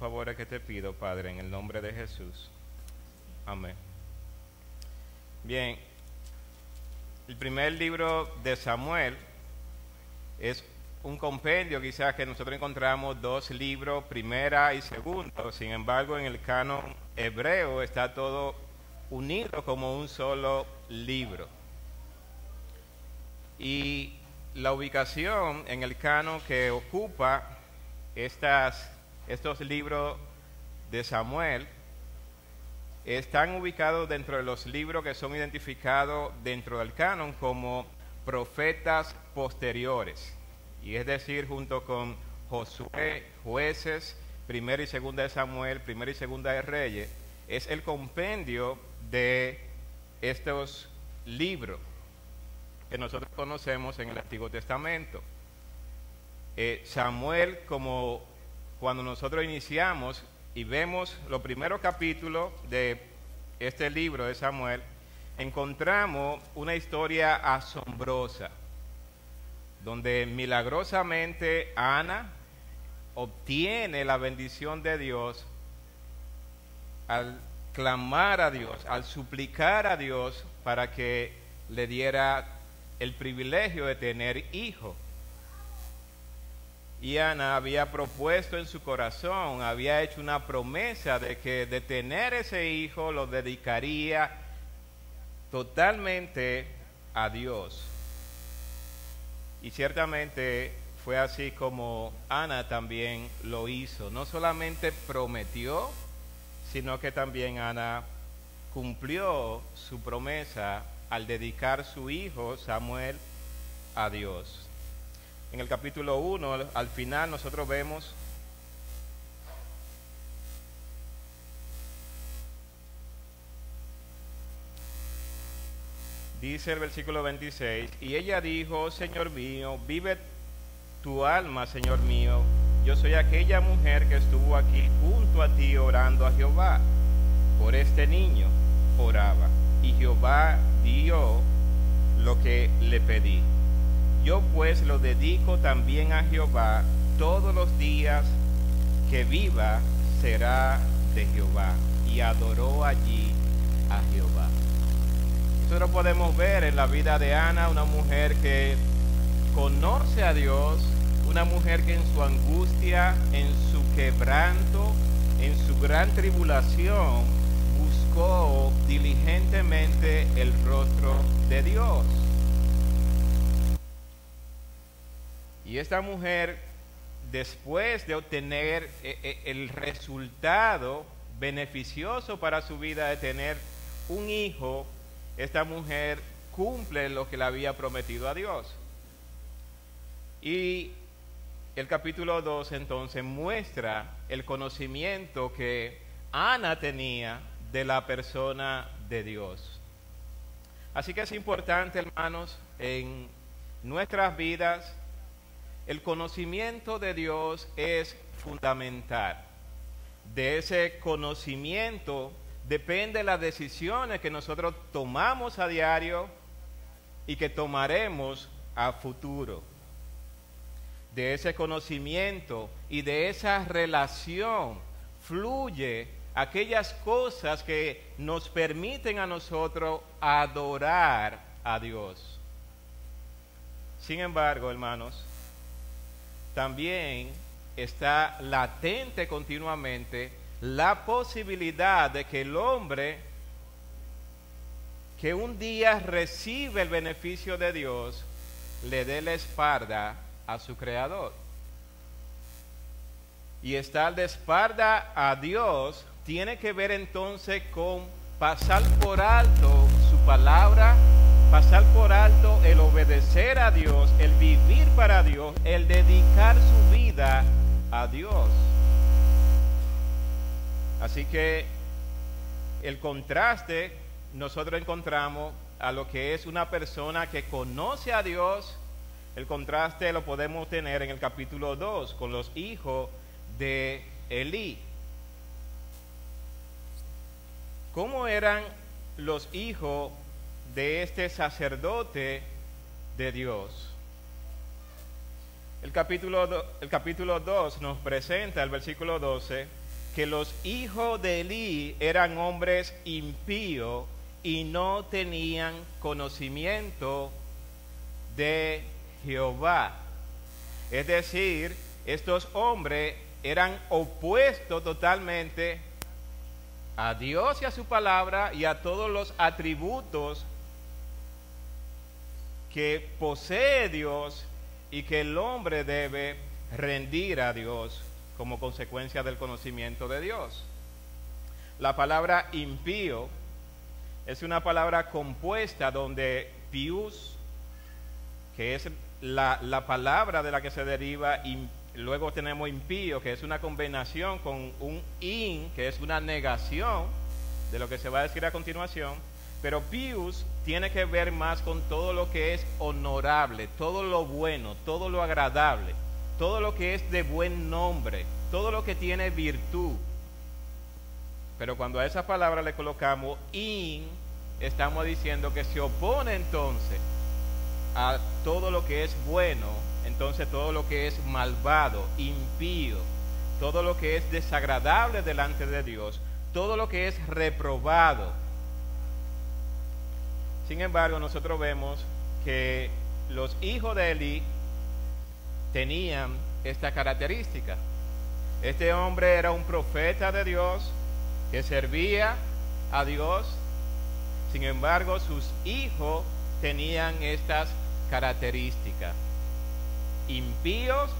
Favores que te pido, Padre, en el nombre de Jesús. Amén. Bien, el primer libro de Samuel es un compendio quizás que nosotros encontramos dos libros, primera y segundo. Sin embargo, en el canon hebreo está todo unido como un solo libro. Y la ubicación en el canon que ocupa estas, estos libros de Samuel están ubicados dentro de los libros que son identificados dentro del canon como profetas posteriores. Y es decir, junto con Josué, jueces, primera y segunda de Samuel, primera y segunda de Reyes, es el compendio de estos libros que nosotros conocemos en el Antiguo Testamento. Eh, Samuel, como cuando nosotros iniciamos y vemos los primeros capítulos de este libro de Samuel, encontramos una historia asombrosa, donde milagrosamente Ana obtiene la bendición de Dios al clamar a Dios, al suplicar a Dios para que le diera el privilegio de tener hijo. Y Ana había propuesto en su corazón, había hecho una promesa de que de tener ese hijo lo dedicaría totalmente a Dios. Y ciertamente fue así como Ana también lo hizo. No solamente prometió, sino que también Ana cumplió su promesa al dedicar su hijo Samuel a Dios. En el capítulo 1, al final, nosotros vemos Dice el versículo 26, y ella dijo, Señor mío, vive tu alma, Señor mío, yo soy aquella mujer que estuvo aquí junto a ti orando a Jehová. Por este niño oraba, y Jehová dio lo que le pedí. Yo pues lo dedico también a Jehová, todos los días que viva será de Jehová. Y adoró allí a Jehová. Nosotros podemos ver en la vida de Ana una mujer que conoce a Dios, una mujer que en su angustia, en su quebranto, en su gran tribulación, buscó diligentemente el rostro de Dios. Y esta mujer, después de obtener eh, eh, el resultado beneficioso para su vida de tener un hijo, esta mujer cumple lo que le había prometido a Dios. Y el capítulo 2 entonces muestra el conocimiento que Ana tenía de la persona de Dios. Así que es importante, hermanos, en nuestras vidas el conocimiento de Dios es fundamental. De ese conocimiento depende las decisiones que nosotros tomamos a diario y que tomaremos a futuro. De ese conocimiento y de esa relación fluye aquellas cosas que nos permiten a nosotros adorar a Dios. Sin embargo, hermanos, también está latente continuamente la posibilidad de que el hombre que un día recibe el beneficio de Dios le dé la espalda a su creador. Y estar de espalda a Dios tiene que ver entonces con pasar por alto su palabra pasar por alto el obedecer a Dios, el vivir para Dios, el dedicar su vida a Dios. Así que el contraste nosotros encontramos a lo que es una persona que conoce a Dios, el contraste lo podemos tener en el capítulo 2 con los hijos de Elí. ¿Cómo eran los hijos de este sacerdote de Dios? El capítulo, el capítulo 2 nos presenta, el versículo 12, que los hijos de Elí eran hombres impíos y no tenían conocimiento de Jehová. Es decir, estos hombres eran opuestos totalmente a Dios y a su palabra y a todos los atributos que posee Dios y que el hombre debe rendir a Dios como consecuencia del conocimiento de Dios. La palabra impío es una palabra compuesta donde pius, que es la, palabra de la que se deriva, luego tenemos impío, que es una combinación con un in, que es una negación de lo que se va a decir a continuación, pero pius tiene que ver más con todo lo que es honorable, todo lo bueno, todo lo agradable todo lo que es de buen nombre, todo lo que tiene virtud. Pero cuando a esa palabra le colocamos in, estamos diciendo que se opone entonces a todo lo que es bueno, entonces todo lo que es malvado, impío, todo lo que es desagradable delante de Dios, todo lo que es reprobado. Sin embargo, nosotros vemos que los hijos de Eli tenían esta característica. Este hombre era un profeta de Dios que servía a Dios. Sin embargo, sus hijos tenían estas características. Impíos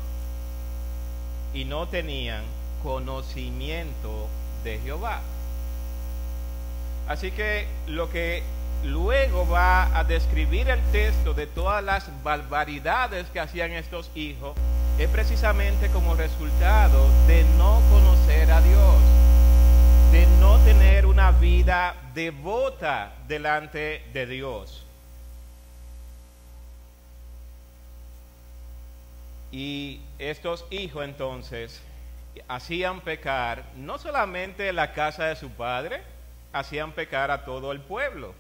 y no tenían conocimiento de Jehová. Así que lo que luego va a describir el texto de todas las barbaridades que hacían estos hijos, es precisamente como resultado de no conocer a Dios, de no tener una vida devota delante de Dios. Y estos hijos entonces hacían pecar no solamente la casa de su padre, hacían pecar a todo el pueblo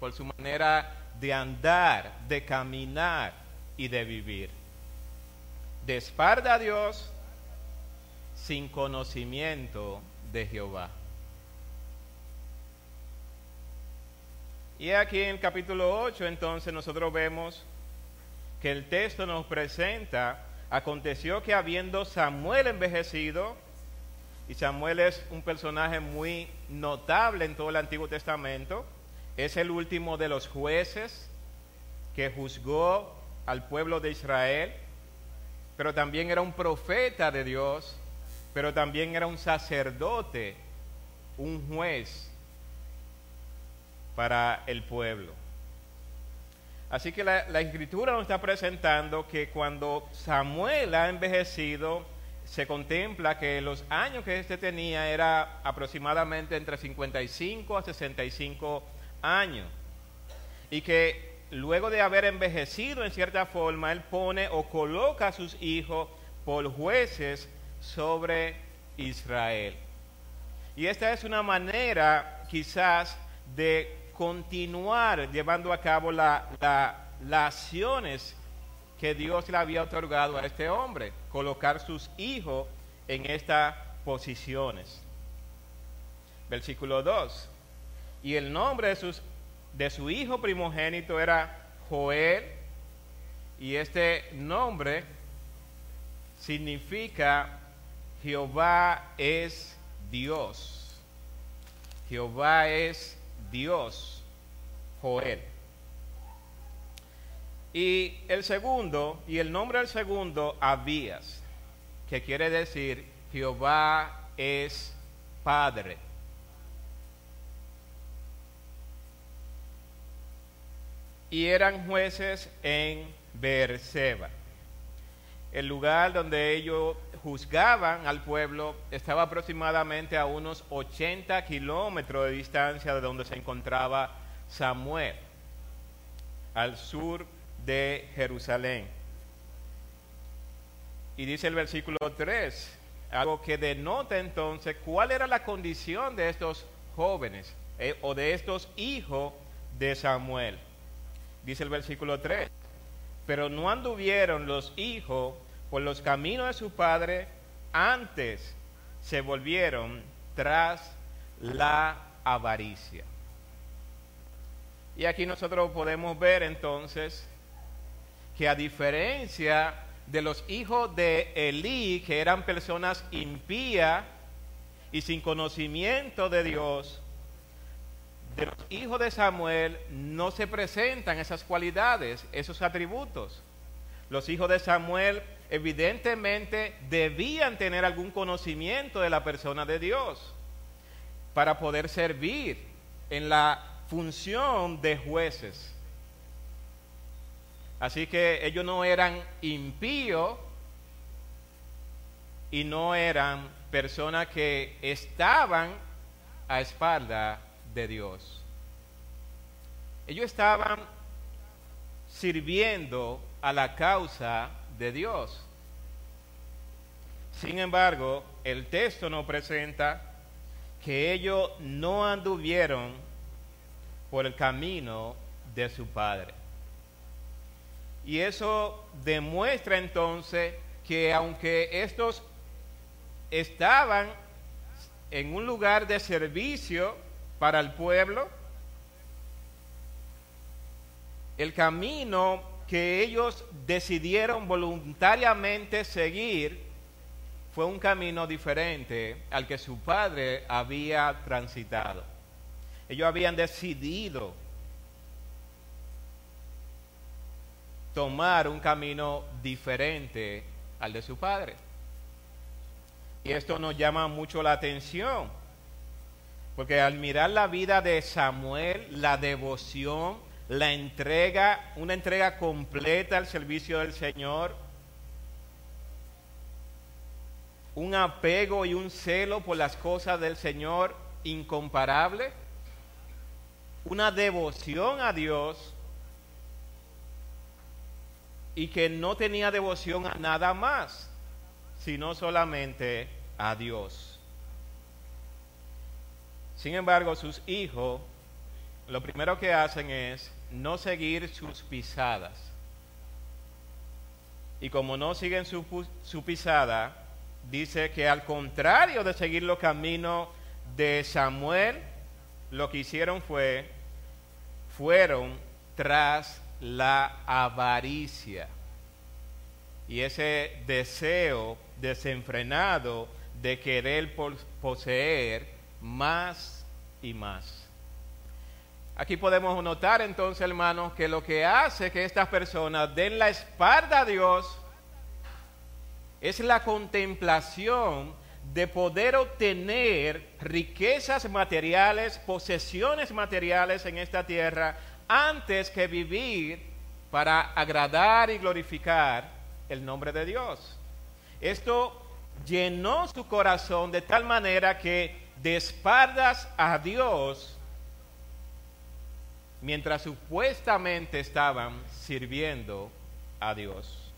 por su manera de andar, de caminar y de vivir. De a Dios sin conocimiento de Jehová. Y aquí en el capítulo 8 entonces nosotros vemos que el texto nos presenta, aconteció que habiendo Samuel envejecido, y Samuel es un personaje muy notable en todo el Antiguo Testamento, es el último de los jueces que juzgó al pueblo de Israel, pero también era un profeta de Dios, pero también era un sacerdote, un juez para el pueblo. Así que la, escritura nos está presentando que cuando Samuel ha envejecido, se contempla que los años que éste tenía era aproximadamente entre 55 a 65 años. Y que luego de haber envejecido en cierta forma, él pone o coloca a sus hijos por jueces sobre Israel. Y esta es una manera quizás de continuar llevando a cabo la, las acciones que Dios le había otorgado a este hombre, colocar sus hijos en estas posiciones. Versículo 2 y el nombre de, su hijo primogénito era Joel, y este nombre significa Jehová es Dios. Jehová es Dios, Joel. Y el segundo, y el nombre del segundo, Abías, que quiere decir Jehová es Padre. Y eran jueces en Beerseba, el lugar donde ellos juzgaban al pueblo estaba aproximadamente a unos 80 kilómetros de distancia de donde se encontraba Samuel, al sur de Jerusalén. Y dice el versículo 3, algo que denota entonces cuál era la condición de estos jóvenes eh, o de estos hijos de Samuel. Dice el versículo 3, pero no anduvieron los hijos por los caminos de su padre, antes se volvieron tras la avaricia. Y aquí nosotros podemos ver entonces que a diferencia de los hijos de Elí, que eran personas impías y sin conocimiento de Dios, de los hijos de Samuel no se presentan esas cualidades, esos atributos. Los hijos de Samuel evidentemente debían tener algún conocimiento de la persona de Dios para poder servir en la función de jueces. Así que ellos no eran impíos y no eran personas que estaban a espalda de Dios. Ellos estaban sirviendo a la causa de Dios. Sin embargo, el texto nos presenta que ellos no anduvieron por el camino de su padre. Y eso demuestra entonces que aunque estos estaban en un lugar de servicio para el pueblo, el camino que ellos decidieron voluntariamente seguir fue un camino diferente al que su padre había transitado. Ellos habían decidido tomar un camino diferente al de su padre. Y esto nos llama mucho la atención, porque al mirar la vida de Samuel, la devoción, la entrega, una entrega completa al servicio del Señor, un apego y un celo por las cosas del Señor incomparable, una devoción a Dios y que no tenía devoción a nada más, sino solamente a Dios. Sin embargo, sus hijos lo primero que hacen es no seguir sus pisadas. Y como no siguen su, pisada, dice que al contrario de seguir los caminos de Samuel, lo que hicieron fue, fueron tras la avaricia y ese deseo desenfrenado de querer poseer más más. Aquí podemos notar entonces, hermanos, que lo que hace que estas personas den la espalda a Dios es la contemplación de poder obtener riquezas materiales, posesiones materiales en esta tierra, antes que vivir para agradar y glorificar el nombre de Dios. Esto llenó su corazón de tal manera que de espaldas a Dios, mientras supuestamente estaban sirviendo a Dios.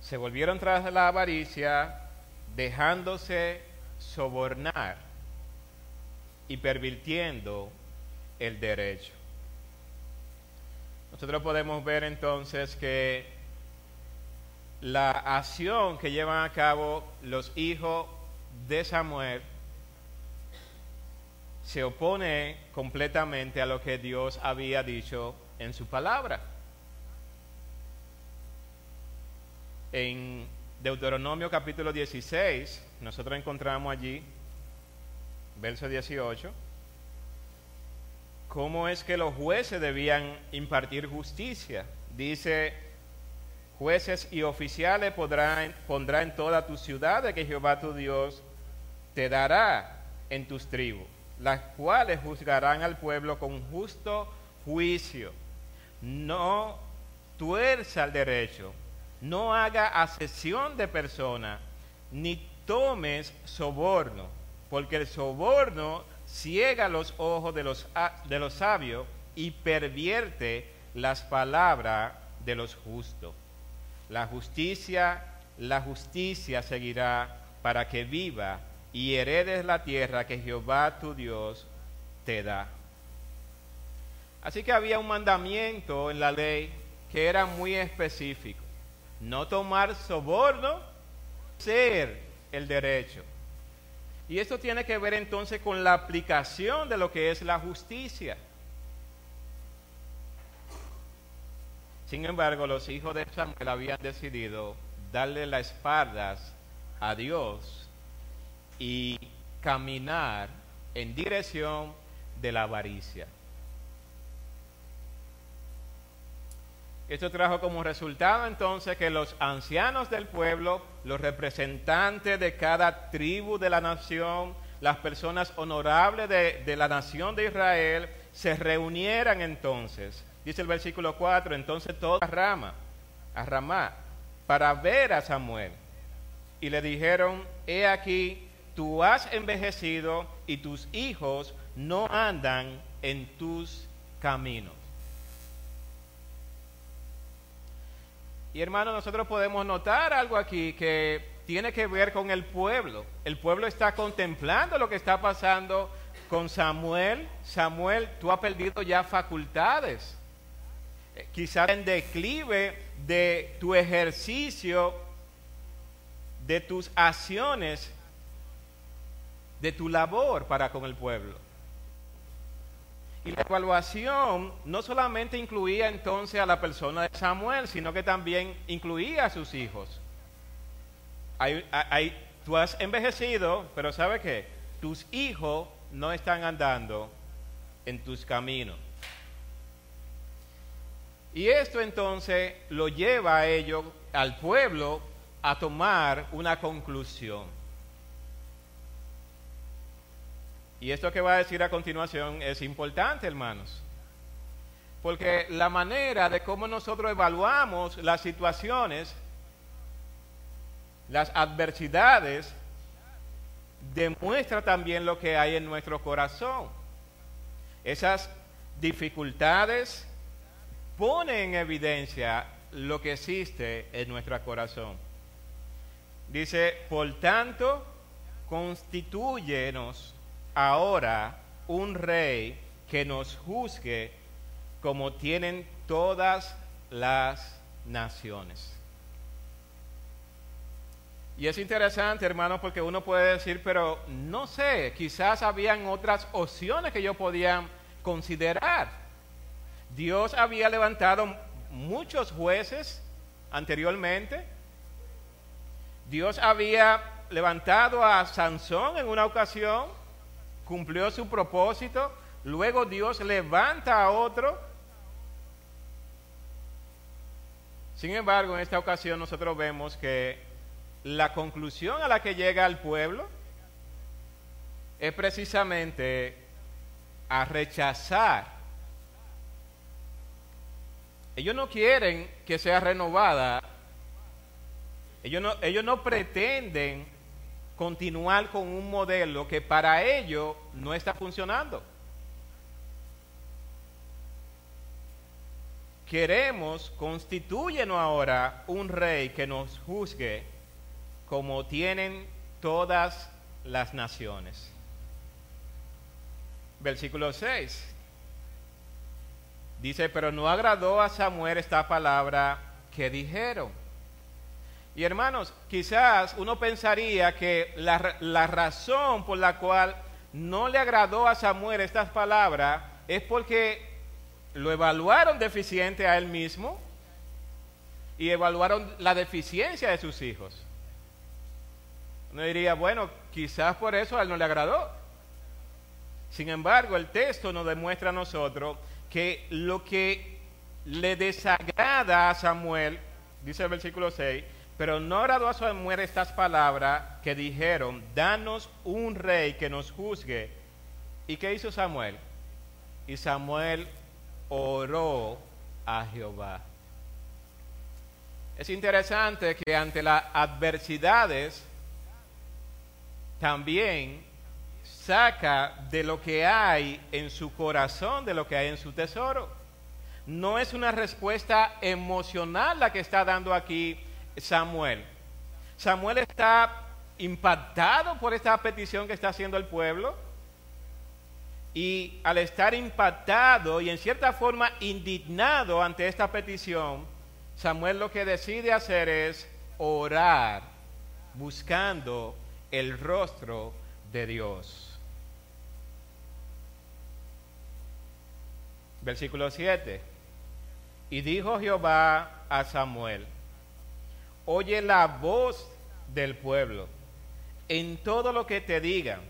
Se volvieron tras la avaricia, dejándose sobornar y pervirtiendo el derecho. Nosotros podemos ver entonces que la acción que llevan a cabo los hijos de Samuel se opone completamente a lo que Dios había dicho en su palabra. En Deuteronomio capítulo 16, nosotros encontramos allí verso 18, cómo es que los jueces debían impartir justicia. Dice, jueces y oficiales podrán, pondrá en toda tu ciudad de que Jehová tu Dios te dará en tus tribus, las cuales juzgarán al pueblo con justo juicio. No tuerza el derecho, no haga asesión de persona, ni tomes soborno, porque el soborno ciega los ojos de los, de los sabios y pervierte las palabras de los justos. La justicia, la justicia seguirá para que viva y heredes la tierra que Jehová tu Dios te da. Así que había un mandamiento en la ley que era muy específico. No tomar soborno, ser el derecho. Y esto tiene que ver entonces con la aplicación de lo que es la justicia. Sin embargo, los hijos de Samuel habían decidido darle las espaldas a Dios y caminar en dirección de la avaricia. Esto trajo como resultado entonces que los ancianos del pueblo, los representantes de cada tribu de la nación, las personas honorables de, la nación de Israel, se reunieran entonces, dice el versículo 4, entonces toda rama, a Ramá, para ver a Samuel. Y le dijeron, he aquí, tú has envejecido y tus hijos no andan en tus caminos. Y hermano, nosotros podemos notar algo aquí que tiene que ver con el pueblo. El pueblo está contemplando lo que está pasando con Samuel. Samuel, tú has perdido ya facultades. Quizás en declive de tu ejercicio, de tus acciones, de tu labor para con el pueblo. Y la evaluación no solamente incluía entonces a la persona de Samuel, sino que también incluía a sus hijos. tú has envejecido, pero ¿sabe qué? Tus hijos no están andando en tus caminos. Y esto entonces lo lleva a ellos, al pueblo, a tomar una conclusión. Y esto que va a decir a continuación es importante, hermanos. Porque la manera de cómo nosotros evaluamos las situaciones, las adversidades, demuestra también lo que hay en nuestro corazón. Esas dificultades ponen en evidencia lo que existe en nuestro corazón. Dice, por tanto, constituyenos ahora un rey que nos juzgue como tienen todas las naciones. Y es interesante, hermano, porque uno puede decir, pero no sé, quizás habían otras opciones que yo podía considerar. Dios había levantado muchos jueces anteriormente. Dios había levantado a Sansón en una ocasión cumplió su propósito, luego Dios levanta a otro. Sin embargo, en esta ocasión nosotros vemos que la conclusión a la que llega el pueblo es precisamente a rechazar. Ellos no quieren que sea renovada. Ellos no, ellos no pretenden continuar con un modelo que para ellos no está funcionando. Queremos, constituyenos ahora un rey que nos juzgue como tienen todas las naciones. Versículo 6. Dice, pero no agradó a Samuel esta palabra que dijeron y hermanos, quizás uno pensaría que la, razón por la cual no le agradó a Samuel estas palabras es porque lo evaluaron deficiente a él mismo y evaluaron la deficiencia de sus hijos. Uno diría, bueno, quizás por eso a él no le agradó. Sin embargo, el texto nos demuestra a nosotros que lo que le desagrada a Samuel, dice el versículo 6, pero no agradó a Samuel estas palabras que dijeron, danos un rey que nos juzgue. ¿Y qué hizo Samuel? Y Samuel oró a Jehová. Es interesante que ante las adversidades también saca de lo que hay en su corazón, de lo que hay en su tesoro. No es una respuesta emocional la que está dando aquí Samuel. Samuel está impactado por esta petición que está haciendo el pueblo y al estar impactado y en cierta forma indignado ante esta petición, Samuel lo que decide hacer es orar buscando el rostro de Dios. Versículo 7. Y dijo Jehová a Samuel, oye la voz del pueblo en todo lo que te digan,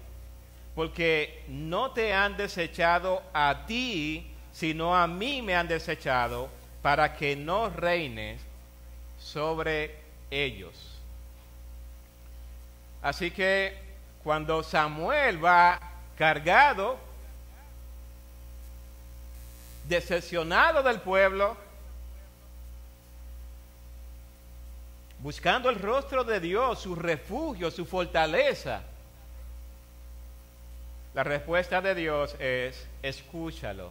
porque no te han desechado a ti, sino a mí me han desechado, para que no reines sobre ellos. Así que cuando Samuel va cargado, decepcionado del pueblo, buscando el rostro de Dios, su refugio, su fortaleza. La respuesta de Dios es, escúchalo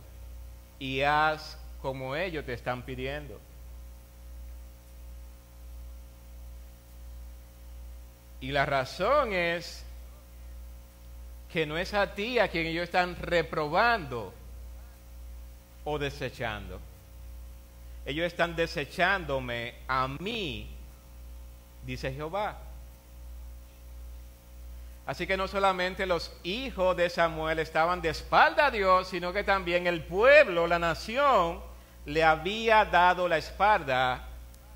y haz como ellos te están pidiendo. Y la razón es que no es a ti a quien ellos están reprobando o desechando. Ellos están desechándome a mí, dice Jehová. Así que no solamente los hijos de Samuel estaban de espalda a Dios, sino que también el pueblo, la nación, le había dado la espalda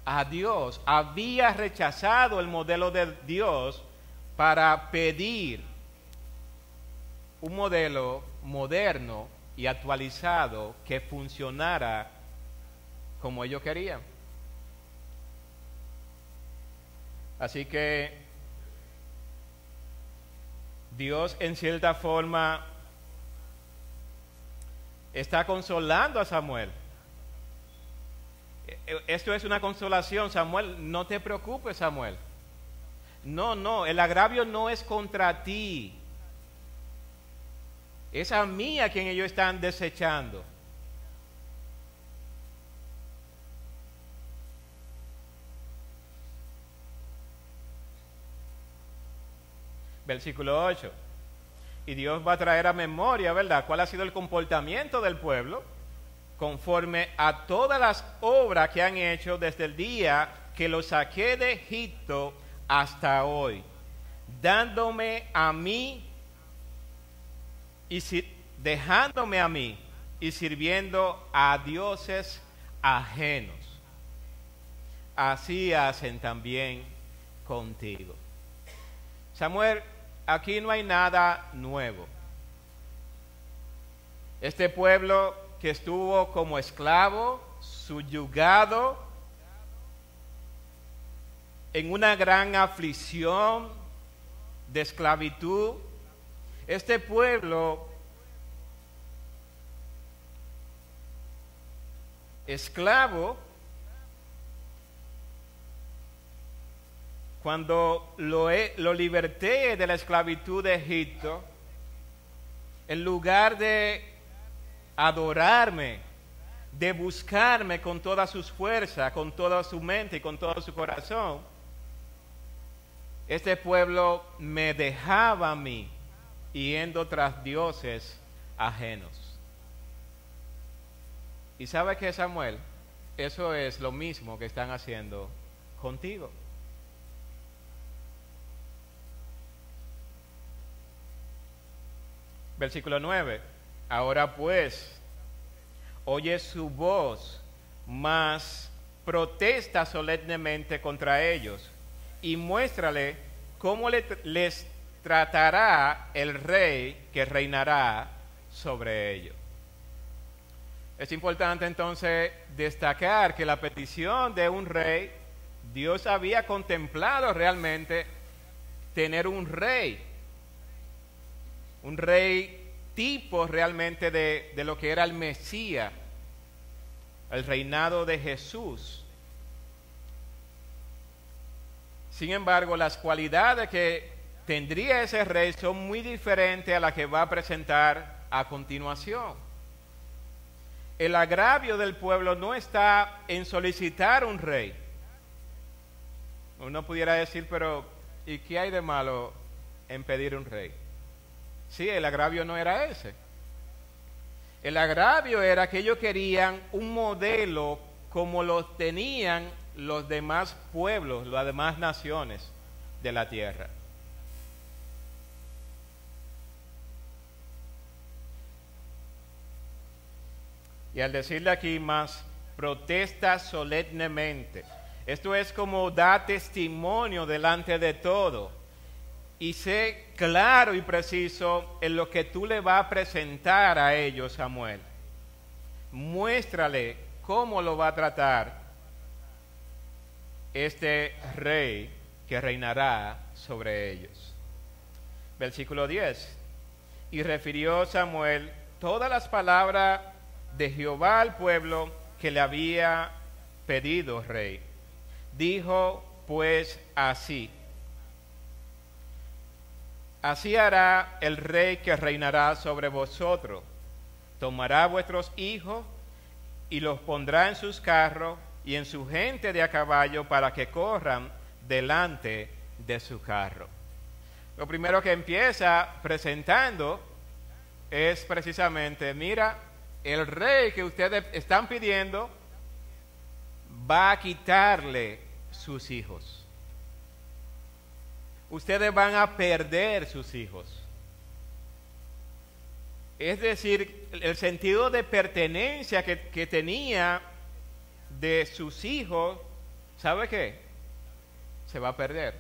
a Dios. Había rechazado el modelo de Dios para pedir un modelo moderno y actualizado que funcionara como ellos querían. Así que Dios en cierta forma está consolando a Samuel. E, e, esto es una consolación, Samuel, no te preocupes, Samuel. No, no, el agravio no es contra ti. Es a mí a quien ellos están desechando. Versículo 8. Y Dios va a traer a memoria, ¿verdad?, cuál ha sido el comportamiento del pueblo conforme a todas las obras que han hecho desde el día que los saqué de Egipto hasta hoy, dándome a mí y dejándome a mí y sirviendo a dioses ajenos. Así hacen también contigo. Samuel, aquí no hay nada nuevo. Este pueblo que estuvo como esclavo, subyugado, en una gran aflicción de esclavitud, este pueblo esclavo, cuando lo, lo liberté de la esclavitud de Egipto, en lugar de adorarme, de buscarme con todas sus fuerzas, con toda su mente y con todo su corazón, este pueblo me dejaba a mí yendo tras dioses ajenos. Y sabe que Samuel, eso es lo mismo que están haciendo contigo. Versículo 9. Ahora pues, oye su voz, mas protesta solemnemente contra ellos y muéstrale cómo les tratará el rey que reinará sobre ellos. Es importante entonces destacar que la petición de un rey, Dios había contemplado realmente tener un rey, un rey tipo realmente de, de lo que era el Mesías, el reinado de Jesús. Sin embargo, las cualidades que tendría ese rey son muy diferentes a las que va a presentar a continuación. El agravio del pueblo no está en solicitar un rey. Uno pudiera decir, pero ¿y qué hay de malo en pedir un rey? Sí, el agravio no era ese. El agravio era que ellos querían un modelo como lo tenían los demás pueblos, las demás naciones de la tierra. Y al decirle aquí más, protesta solemnemente. Esto es como da testimonio delante de todo. Y sé claro y preciso en lo que tú le vas a presentar a ellos, Samuel. Muéstrale cómo lo va a tratar este rey que reinará sobre ellos. Versículo 10. Y refirió Samuel todas las palabras de Jehová al pueblo que le había pedido rey. Dijo pues así, así hará el rey que reinará sobre vosotros, tomará vuestros hijos y los pondrá en sus carros y en su gente de a caballo para que corran delante de su carro. Lo primero que empieza presentando es precisamente, mira, el rey que ustedes están pidiendo va a quitarle sus hijos. Ustedes van a perder sus hijos. Es decir, el sentido de pertenencia que, que tenía de sus hijos, ¿sabe qué? Se va a perder.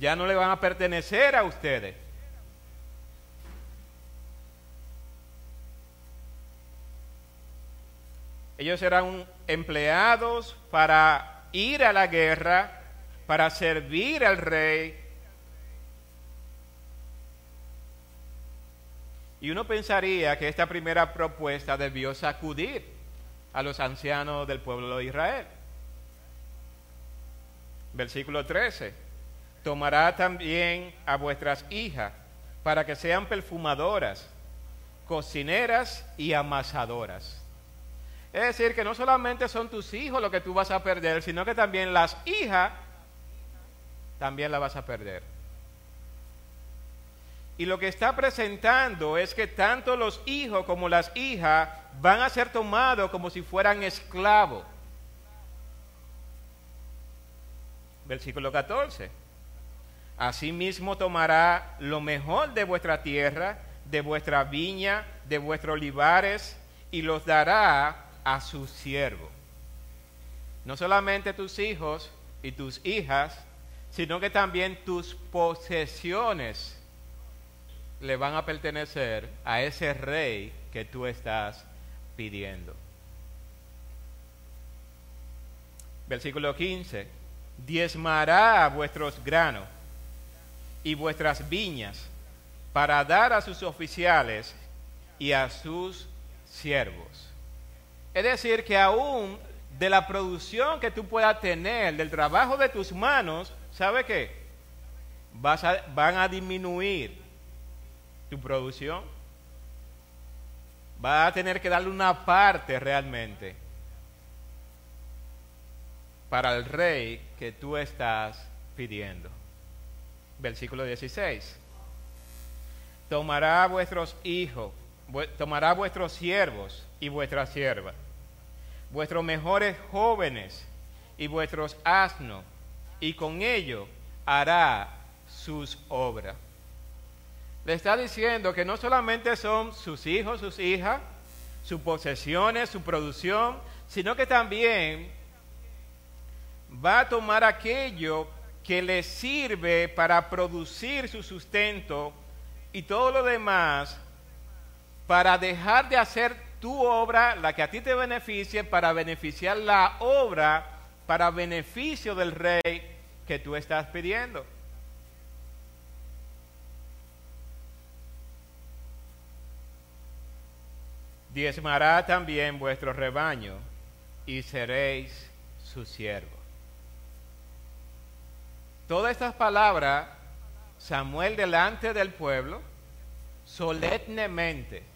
Ya no le van a pertenecer a ustedes. Ellos serán empleados para ir a la guerra, para servir al rey. Y uno pensaría que esta primera propuesta debió sacudir a los ancianos del pueblo de Israel. Versículo 13. Tomará también a vuestras hijas para que sean perfumadoras, cocineras y amasadoras es decir, que no solamente son tus hijos lo que tú vas a perder, sino que también las hijas también la vas a perder. Y lo que está presentando es que tanto los hijos como las hijas van a ser tomados como si fueran esclavos. Versículo 14. Asimismo tomará lo mejor de vuestra tierra, de vuestra viña, de vuestros olivares, y los dará a su siervo. No solamente tus hijos y tus hijas, sino que también tus posesiones le van a pertenecer a ese rey que tú estás pidiendo. Versículo 15. Diezmará vuestros granos y vuestras viñas para dar a sus oficiales y a sus siervos. Es decir, que aún de la producción que tú puedas tener, del trabajo de tus manos, ¿sabe qué? Vas a, van a disminuir tu producción. Vas a tener que darle una parte realmente para el rey que tú estás pidiendo. Versículo 16. Tomará vuestros hijos, tomará vuestros siervos y vuestras siervas vuestros mejores jóvenes y vuestros asnos, y con ello hará sus obras. Le está diciendo que no solamente son sus hijos, sus hijas, sus posesiones, su producción, sino que también va a tomar aquello que le sirve para producir su sustento y todo lo demás para dejar de hacer tu obra, la que a ti te beneficie, para beneficiar la obra, para beneficio del rey que tú estás pidiendo. Diezmará también vuestro rebaño y seréis su siervo. todas estas palabras, Samuel delante del pueblo, solemnemente,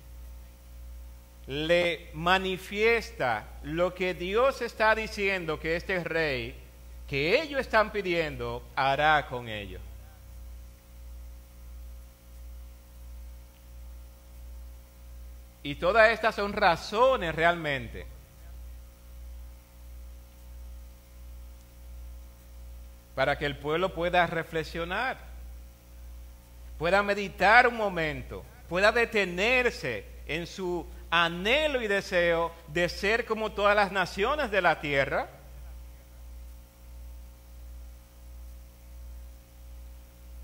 le manifiesta lo que Dios está diciendo que este rey, que ellos están pidiendo, hará con ellos. Y todas estas son razones realmente para que el pueblo pueda reflexionar, pueda meditar un momento, pueda detenerse en su anhelo y deseo de ser como todas las naciones de la tierra.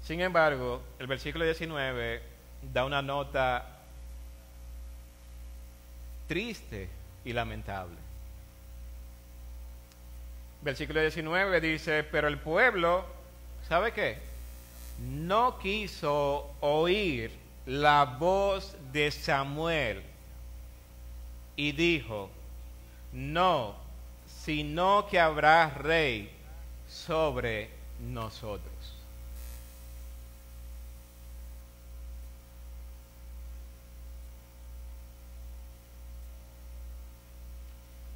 Sin embargo, el versículo 19 da una nota triste y lamentable. Versículo 19 dice, pero el pueblo, ¿sabe qué? No quiso oír la voz de Samuel y dijo, no, sino que habrá rey sobre nosotros.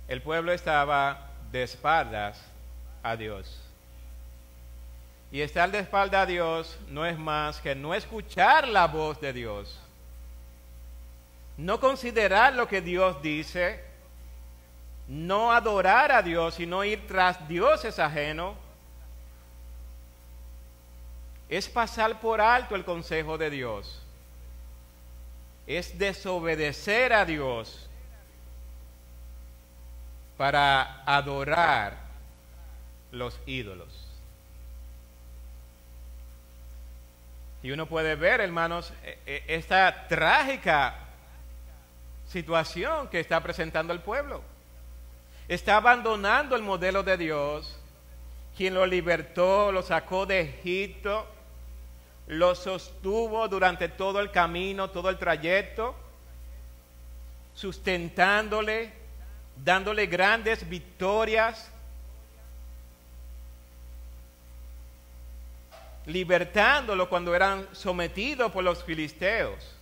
El pueblo estaba de espaldas a Dios. Y estar de espaldas a Dios no es más que no escuchar la voz de Dios, no considerar lo que Dios dice, no adorar a Dios, sino ir tras dioses ajenos. Es pasar por alto el consejo de Dios. Es desobedecer a Dios para adorar los ídolos. Y uno puede ver, hermanos, e, e, esta trágica situación que está presentando el pueblo. Está abandonando el modelo de Dios, quien lo libertó, lo sacó de Egipto, lo sostuvo durante todo el camino, todo el trayecto, sustentándole, dándole grandes victorias, libertándolo cuando eran sometidos por los filisteos.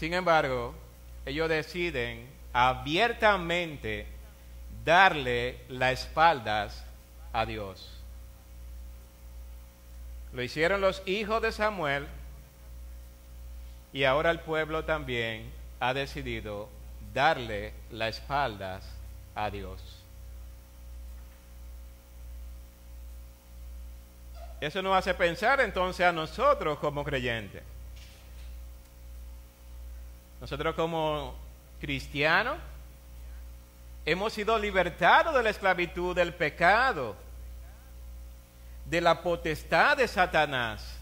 Sin embargo, ellos deciden abiertamente darle las espaldas a Dios. Lo hicieron los hijos de Samuel y ahora el pueblo también ha decidido darle las espaldas a Dios. Eso nos hace pensar entonces a nosotros como creyentes. Nosotros como cristianos hemos sido libertados de la esclavitud del pecado, de la potestad de Satanás.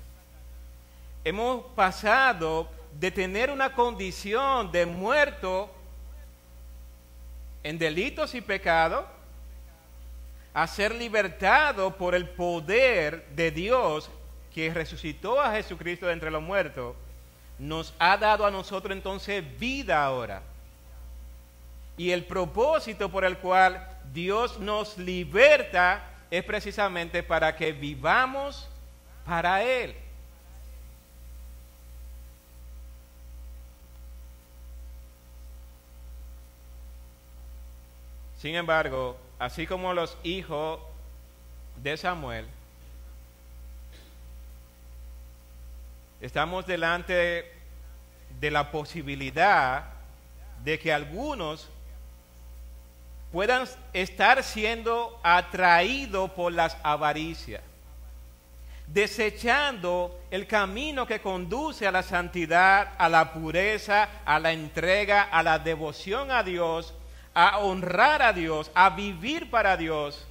Hemos pasado de tener una condición de muerto en delitos y pecados a ser libertado por el poder de Dios que resucitó a Jesucristo de entre los muertos, nos ha dado a nosotros entonces vida ahora. Y el propósito por el cual Dios nos liberta es precisamente para que vivamos para Él. Sin embargo, así como los hijos de Samuel, estamos delante de la posibilidad de que algunos puedan estar siendo atraídos por las avaricias, desechando el camino que conduce a la santidad, a la pureza, a la entrega, a la devoción a Dios a honrar a Dios, a vivir para Dios,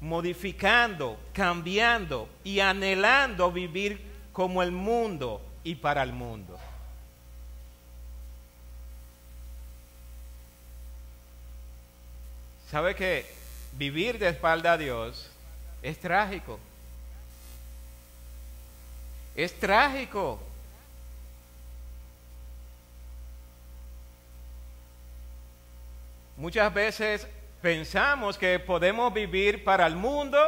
modificando, cambiando y anhelando vivir como el mundo y para el mundo. ¿Sabe que vivir de espalda a Dios es trágico? Es trágico. Muchas veces pensamos que podemos vivir para el mundo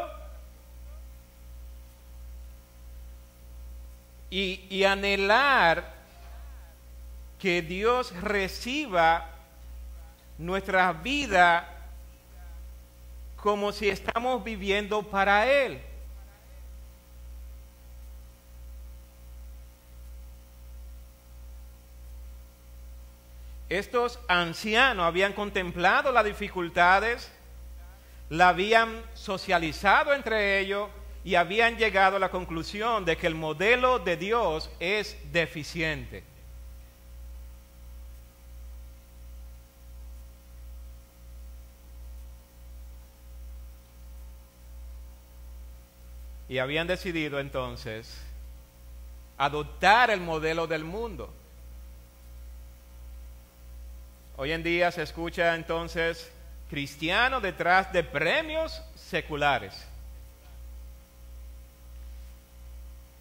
y, anhelar que Dios reciba nuestra vida como si estamos viviendo para Él. Estos ancianos habían contemplado las dificultades, la habían socializado entre ellos y habían llegado a la conclusión de que el modelo de Dios es deficiente. Y habían decidido entonces adoptar el modelo del mundo. Hoy en día se escucha entonces cristiano detrás de premios seculares.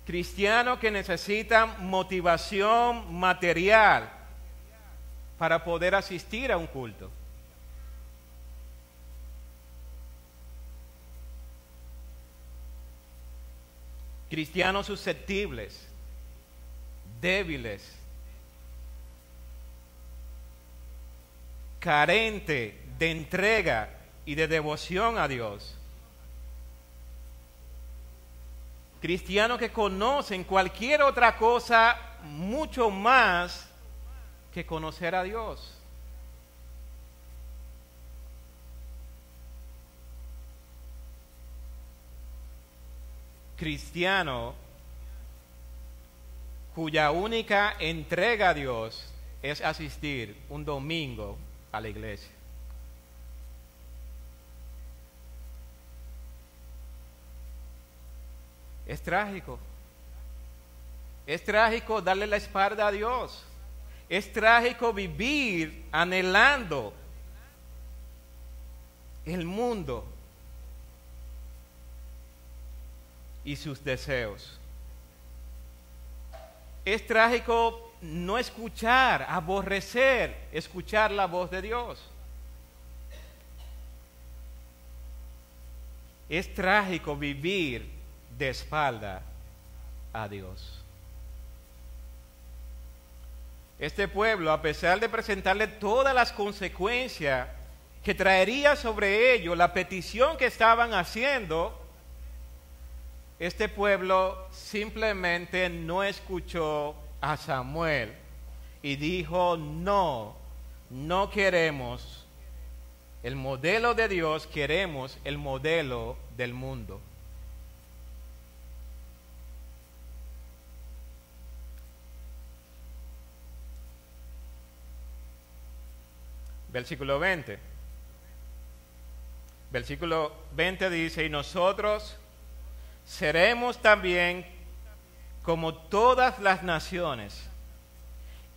Cristiano que necesita motivación material para poder asistir a un culto. Cristianos susceptibles, débiles, carente de entrega y de devoción a Dios. Cristianos que conocen cualquier otra cosa mucho más que conocer a Dios. Cristiano cuya única entrega a Dios es asistir un domingo a la iglesia. Es trágico. Es trágico darle la espalda a Dios. Es trágico vivir anhelando el mundo y sus deseos. Es trágico no escuchar, aborrecer, escuchar la voz de Dios. Es trágico vivir de espalda a Dios. Este pueblo, a pesar de presentarle todas las consecuencias que traería sobre ellos la petición que estaban haciendo, este pueblo simplemente no escuchó a Samuel y dijo, no, no queremos el modelo de Dios, queremos el modelo del mundo. Versículo 20. Versículo 20 dice, y nosotros seremos también como todas las naciones,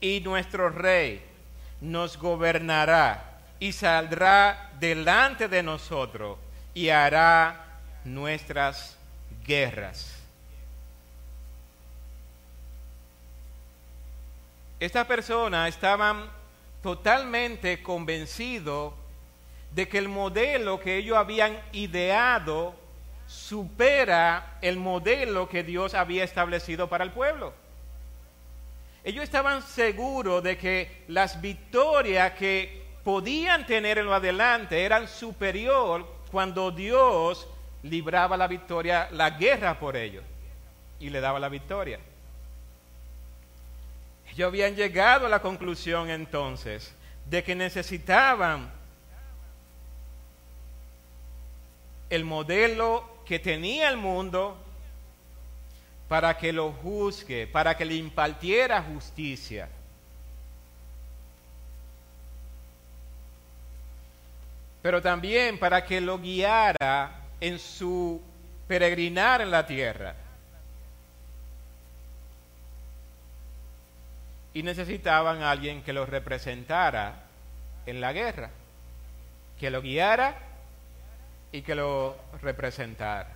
y nuestro rey nos gobernará y saldrá delante de nosotros y hará nuestras guerras. Estas personas estaban totalmente convencidos de que el modelo que ellos habían ideado supera el modelo que Dios había establecido para el pueblo. Ellos estaban seguros de que las victorias que podían tener en lo adelante eran superior cuando Dios libraba la victoria, la guerra por ellos y le daba la victoria. Ellos habían llegado a la conclusión entonces de que necesitaban el modelo que tenía el mundo para que lo juzgue, para que le impartiera justicia. Pero también para que lo guiara en su peregrinar en la tierra. Y necesitaban a alguien que lo representara en la guerra, que lo guiara y que lo representara.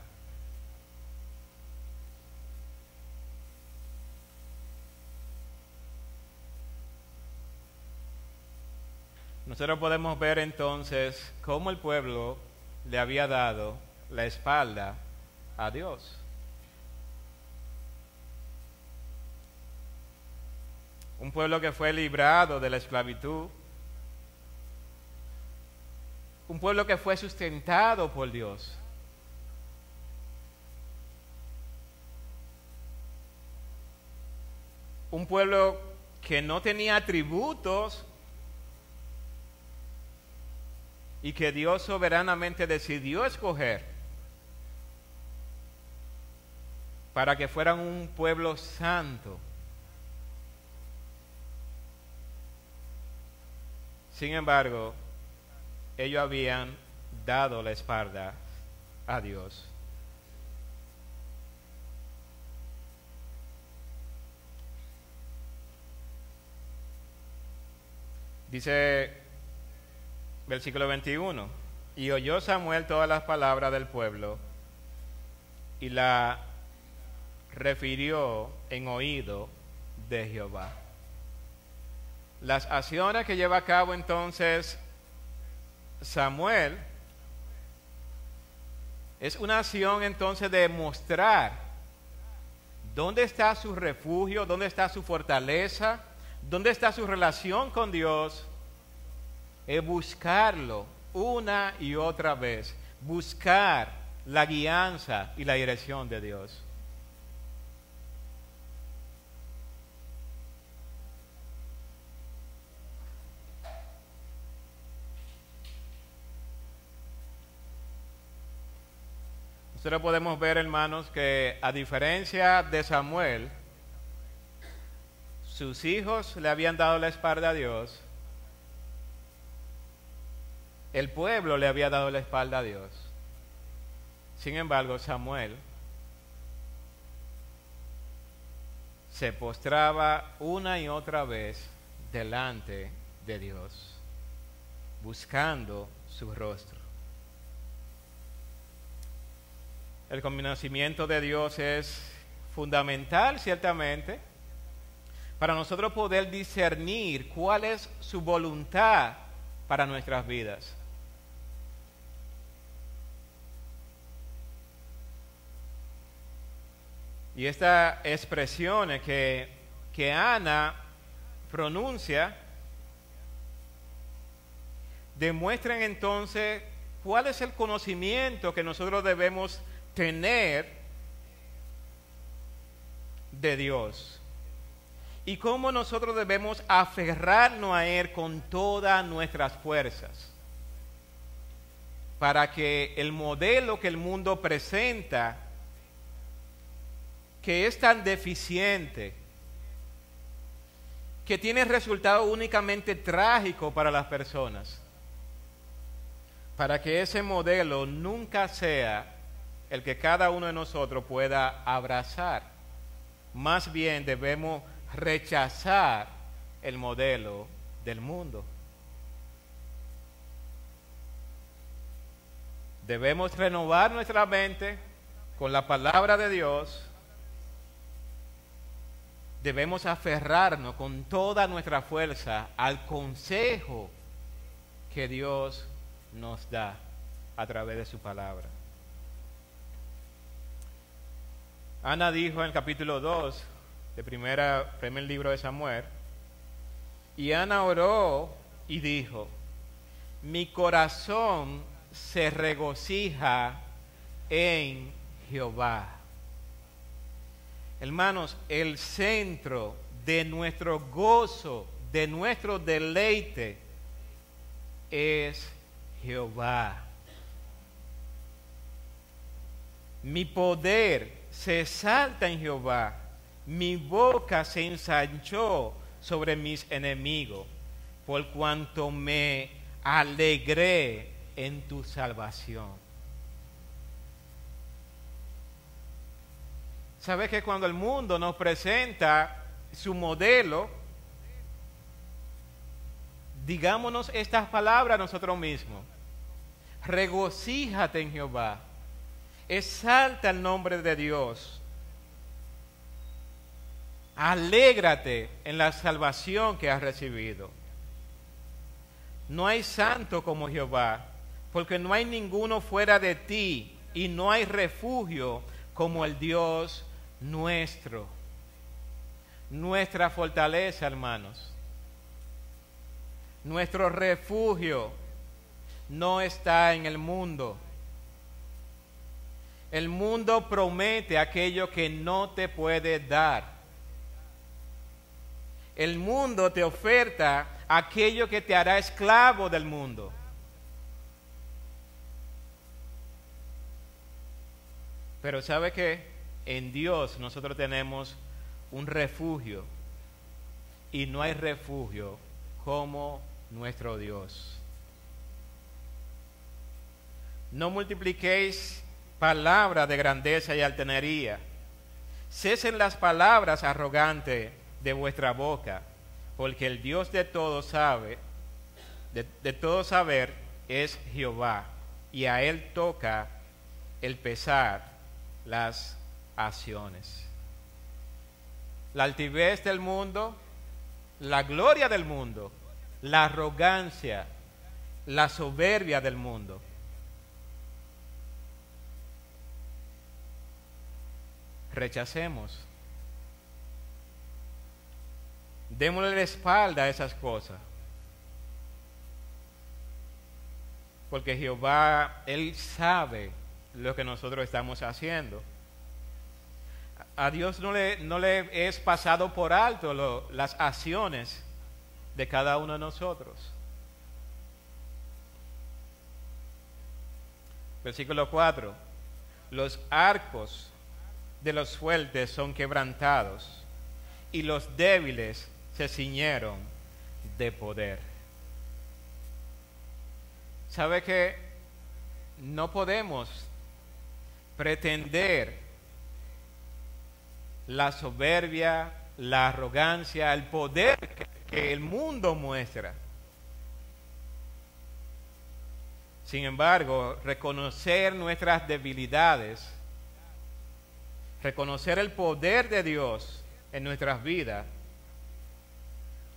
nosotros podemos ver entonces cómo el pueblo le había dado la espalda a Dios. Un pueblo que fue librado de la esclavitud. Un pueblo que fue sustentado por Dios. Un pueblo que no tenía atributos y que Dios soberanamente decidió escoger para que fueran un pueblo santo. Sin embargo, ellos habían dado la espalda a Dios. Dice versículo 21, y oyó Samuel todas las palabras del pueblo y la refirió en oído de Jehová. Las acciones que lleva a cabo entonces Samuel es una acción entonces de mostrar dónde está su refugio, dónde está su fortaleza, dónde está su relación con Dios, es buscarlo una y otra vez, buscar la guianza y la dirección de Dios. Nosotros podemos ver, hermanos, que a diferencia de Samuel, sus hijos le habían dado la espalda a Dios, el pueblo le había dado la espalda a Dios. Sin embargo, Samuel se postraba una y otra vez delante de Dios, buscando su rostro. El conocimiento de Dios es fundamental, ciertamente, para nosotros poder discernir cuál es su voluntad para nuestras vidas. Y esta expresión que, que Ana pronuncia demuestran entonces cuál es el conocimiento que nosotros debemos tener de Dios. Y cómo nosotros debemos aferrarnos a Él con todas nuestras fuerzas para que el modelo que el mundo presenta, que es tan deficiente, que tiene resultado únicamente trágico para las personas, para que ese modelo nunca sea el que cada uno de nosotros pueda abrazar. Más bien debemos rechazar el modelo del mundo. Debemos renovar nuestra mente con la palabra de Dios. Debemos aferrarnos con toda nuestra fuerza al consejo que Dios nos da a través de su palabra. Ana dijo en el capítulo 2 del primera, primer libro de Samuel, y Ana oró y dijo, mi corazón se regocija en Jehová. Hermanos, el centro de nuestro gozo, de nuestro deleite, es Jehová. Mi poder se salta en Jehová, mi boca se ensanchó sobre mis enemigos, por cuanto me alegré en tu salvación. ¿Sabes que cuando el mundo nos presenta su modelo, digámonos estas palabras nosotros mismos? Regocíjate en Jehová exalta el nombre de Dios. Alégrate en la salvación que has recibido. No hay santo como Jehová, porque no hay ninguno fuera de ti y no hay refugio como el Dios nuestro. Nuestra fortaleza, hermanos. Nuestro refugio no está en el mundo. El mundo promete aquello que no te puede dar. El mundo te oferta aquello que te hará esclavo del mundo. Pero ¿sabe qué? En Dios nosotros tenemos un refugio y no hay refugio como nuestro Dios. No multipliquéis palabras de grandeza y altanería. Cesen las palabras arrogantes de vuestra boca, porque el Dios de todo sabe, de todo saber es Jehová, y a él toca el pesar las acciones. La altivez del mundo, la gloria del mundo, la arrogancia, la soberbia del mundo. Rechacemos. Démosle la espalda a esas cosas. Porque Jehová, Él sabe lo que nosotros estamos haciendo. A Dios no le, no le es pasado por alto las acciones de cada uno de nosotros. Versículo 4. Los arcos de los fuertes son quebrantados y los débiles se ciñeron de poder. ¿Sabe que no podemos pretender la soberbia, la arrogancia, el poder que el mundo muestra? Sin embargo, reconocer nuestras debilidades, reconocer el poder de Dios en nuestras vidas,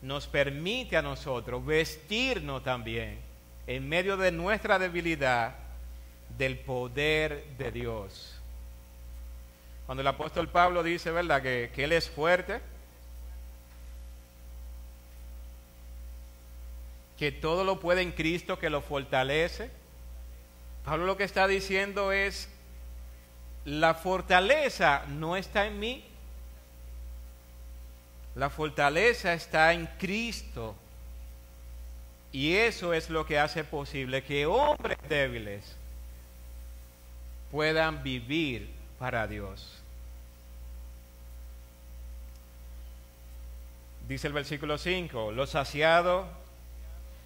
nos permite a nosotros vestirnos también en medio de nuestra debilidad del poder de Dios. Cuando el apóstol Pablo dice, ¿verdad?, que, Él es fuerte, que todo lo puede en Cristo que lo fortalece. Pablo lo que está diciendo es, la fortaleza no está en mí, la fortaleza está en Cristo. Y eso es lo que hace posible que hombres débiles puedan vivir para Dios. Dice el versículo 5, los saciados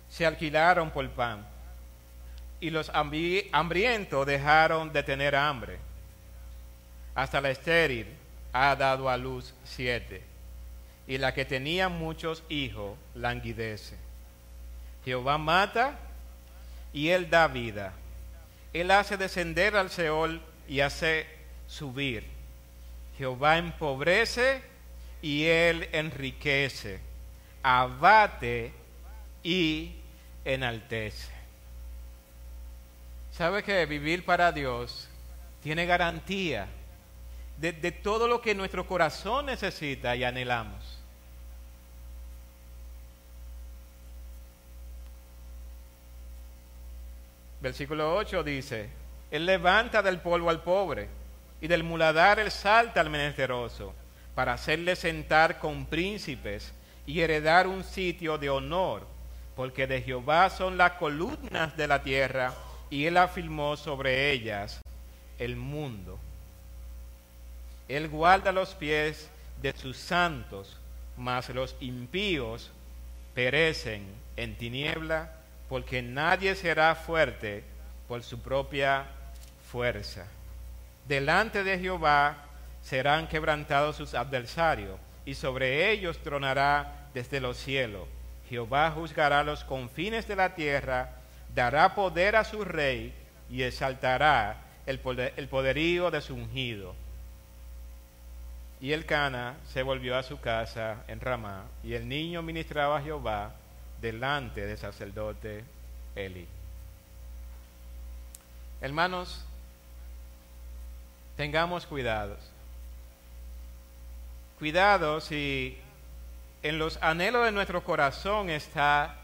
se alquilaron por pan y los hambrientos dejaron de tener hambre. Hasta la estéril ha dado a luz siete y la que tenía muchos hijos languidece. Jehová mata y él da vida. Él hace descender al Seol y hace subir. Jehová empobrece y él enriquece. Abate y enaltece. ¿Sabe que vivir para Dios tiene garantía de, todo lo que nuestro corazón necesita y anhelamos? Versículo 8 dice, Él levanta del polvo al pobre y del muladar Él salta al menesteroso para hacerle sentar con príncipes y heredar un sitio de honor, porque de Jehová son las columnas de la tierra y Él afirmó sobre ellas el mundo. Él guarda los pies de sus santos, mas los impíos perecen en tiniebla porque nadie será fuerte por su propia fuerza. Delante de Jehová serán quebrantados sus adversarios, y sobre ellos tronará desde los cielos. Jehová juzgará los confines de la tierra, dará poder a su rey y exaltará el, poderío de su ungido. Y el Cana se volvió a su casa en Ramá, y el niño ministraba a Jehová delante del sacerdote Eli. Hermanos, tengamos cuidados. Cuidado si en los anhelos de nuestro corazón está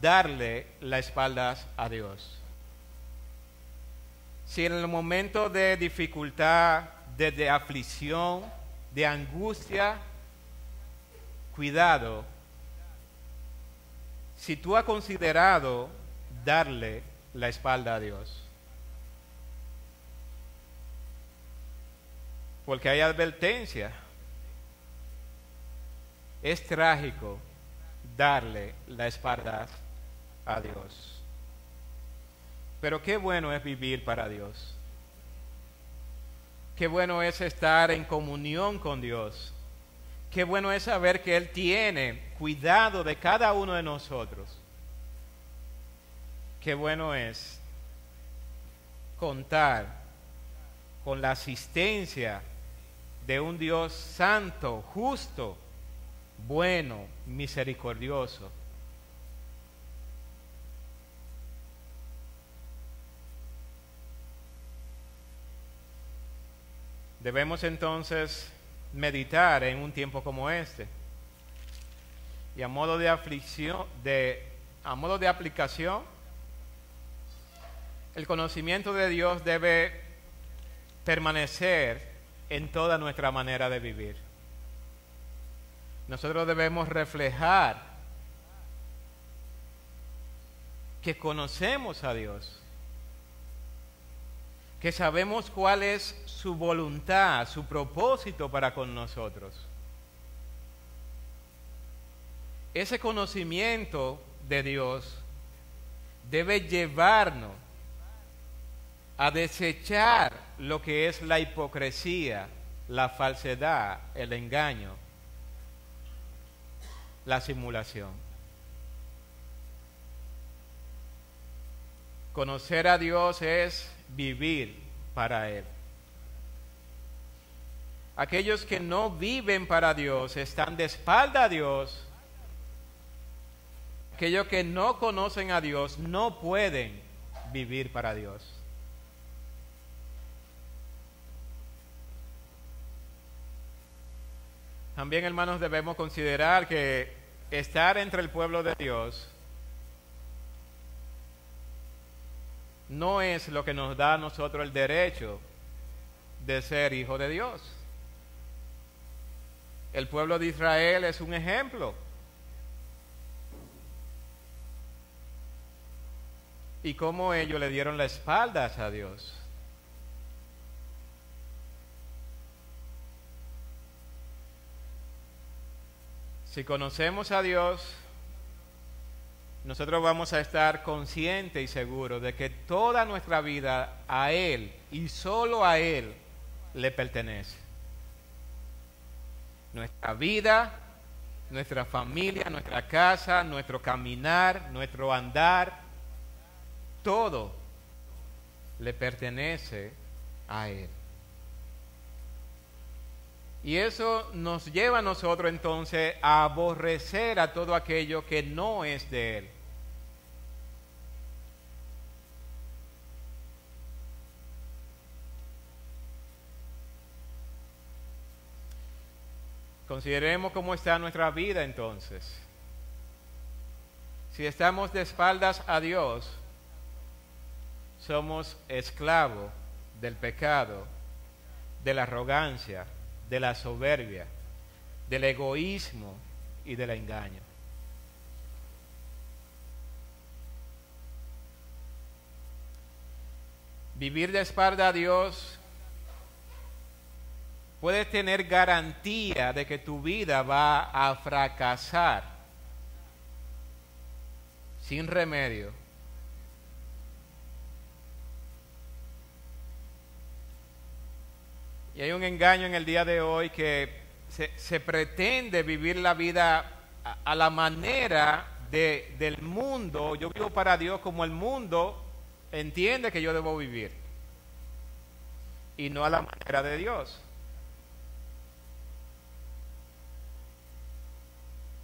darle la espalda a Dios. Si en el momento de dificultad, de, aflicción, de angustia, cuidado, si tú has considerado darle la espalda a Dios. Porque hay advertencia. Es trágico darle la espalda a Dios. Pero qué bueno es vivir para Dios. Qué bueno es estar en comunión con Dios. Qué bueno es saber que Él tiene cuidado de cada uno de nosotros. Qué bueno es contar con la asistencia de un Dios santo, justo, bueno, misericordioso. Debemos entonces meditar en un tiempo como este. Y a modo de aflicción, de, a modo de aplicación, el conocimiento de Dios debe permanecer en toda nuestra manera de vivir. Nosotros debemos reflejar que conocemos a Dios, que sabemos cuál es su voluntad, su propósito para con nosotros. Ese conocimiento de Dios debe llevarnos a desechar lo que es la hipocresía, la falsedad, el engaño, la simulación. Conocer a Dios es vivir para Él. Aquellos que no viven para Dios están de espalda a Dios. Aquellos que no conocen a Dios no pueden vivir para Dios. También, hermanos, debemos considerar que estar entre el pueblo de Dios no es lo que nos da a nosotros el derecho de ser hijo de Dios. El pueblo de Israel es un ejemplo. Y cómo ellos le dieron la espalda a Dios. Si conocemos a Dios, nosotros vamos a estar conscientes y seguros de que toda nuestra vida a Él y solo a Él le pertenece. Nuestra vida, nuestra familia, nuestra casa, nuestro caminar, nuestro andar, todo le pertenece a Él. Y eso nos lleva a nosotros entonces a aborrecer a todo aquello que no es de Él. Consideremos cómo está nuestra vida entonces. Si estamos de espaldas a Dios, somos esclavos del pecado, de la arrogancia, de la soberbia, del egoísmo y del engaño. Vivir de espalda a Dios puede tener garantía de que tu vida va a fracasar sin remedio Y hay un engaño en el día de hoy que se, pretende vivir la vida a, la manera de, del mundo. Yo vivo para Dios como el mundo entiende que yo debo vivir. Y no a la manera de Dios.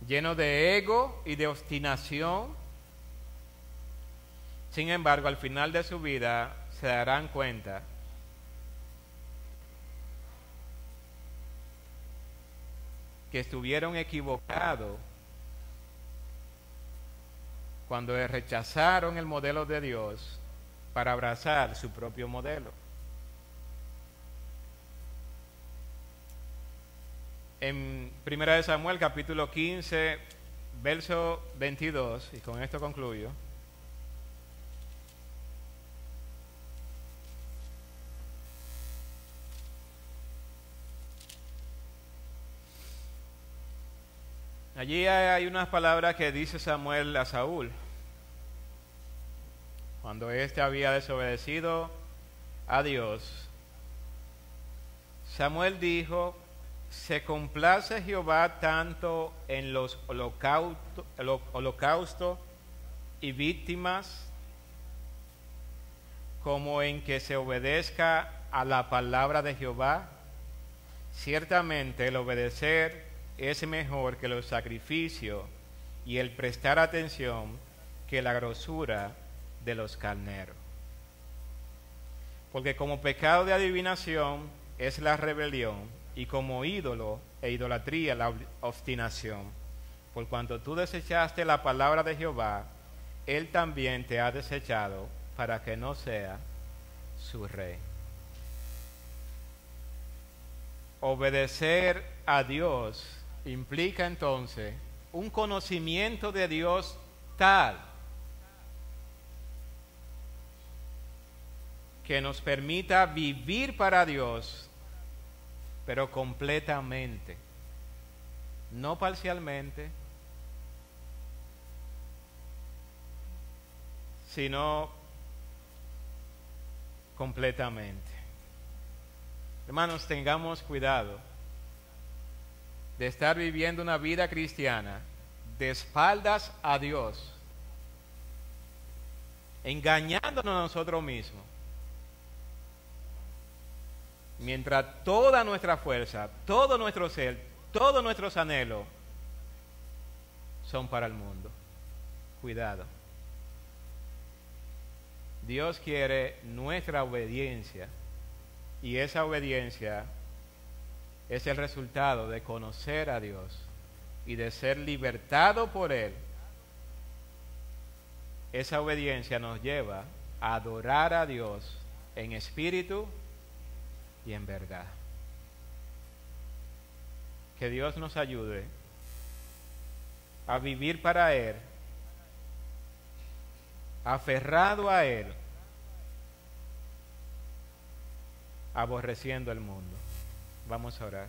lleno de ego y de obstinación. Sin embargo, al final de su vida se darán cuenta que estuvieron equivocados cuando rechazaron el modelo de Dios para abrazar su propio modelo. En 1 Samuel capítulo 15, verso 22, y con esto concluyo. Allí hay unas palabras que dice Samuel a Saúl. Cuando éste había desobedecido a Dios, Samuel dijo, se complace Jehová tanto en los holocaustos y víctimas como en que se obedezca a la palabra de Jehová. Ciertamente el obedecer es mejor que los sacrificios y el prestar atención que la grosura de los carneros. Porque como pecado de adivinación es la rebelión y como ídolo e idolatría la obstinación. Por cuanto tú desechaste la palabra de Jehová, Él también te ha desechado para que no sea su rey. Obedecer a Dios implica entonces un conocimiento de Dios tal que nos permita vivir para Dios, pero completamente, no parcialmente, sino completamente. Hermanos, tengamos cuidado de estar viviendo una vida cristiana de espaldas a Dios, engañándonos a nosotros mismos, mientras toda nuestra fuerza, todo nuestro ser, todos nuestros anhelos son para el mundo. Cuidado. Dios quiere nuestra obediencia y esa obediencia es el resultado de conocer a Dios y de ser libertado por Él. Esa obediencia nos lleva a adorar a Dios en espíritu y en verdad. Que Dios nos ayude a vivir para Él, aferrado a Él, aborreciendo el mundo. Vamos a orar.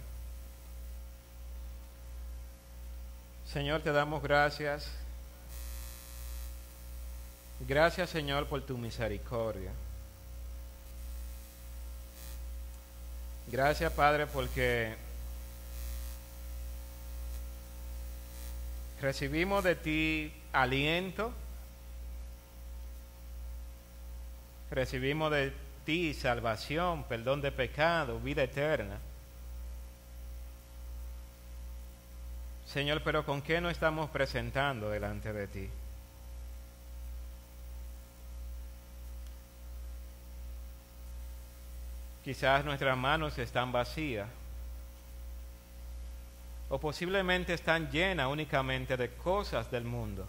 Señor, te damos gracias. Gracias, Señor, por tu misericordia. Gracias, Padre, porque recibimos de ti aliento. Recibimos de ti salvación, perdón de pecado, vida eterna. Señor, pero ¿con qué nos estamos presentando delante de ti? Quizás nuestras manos están vacías o posiblemente están llenas únicamente de cosas del mundo.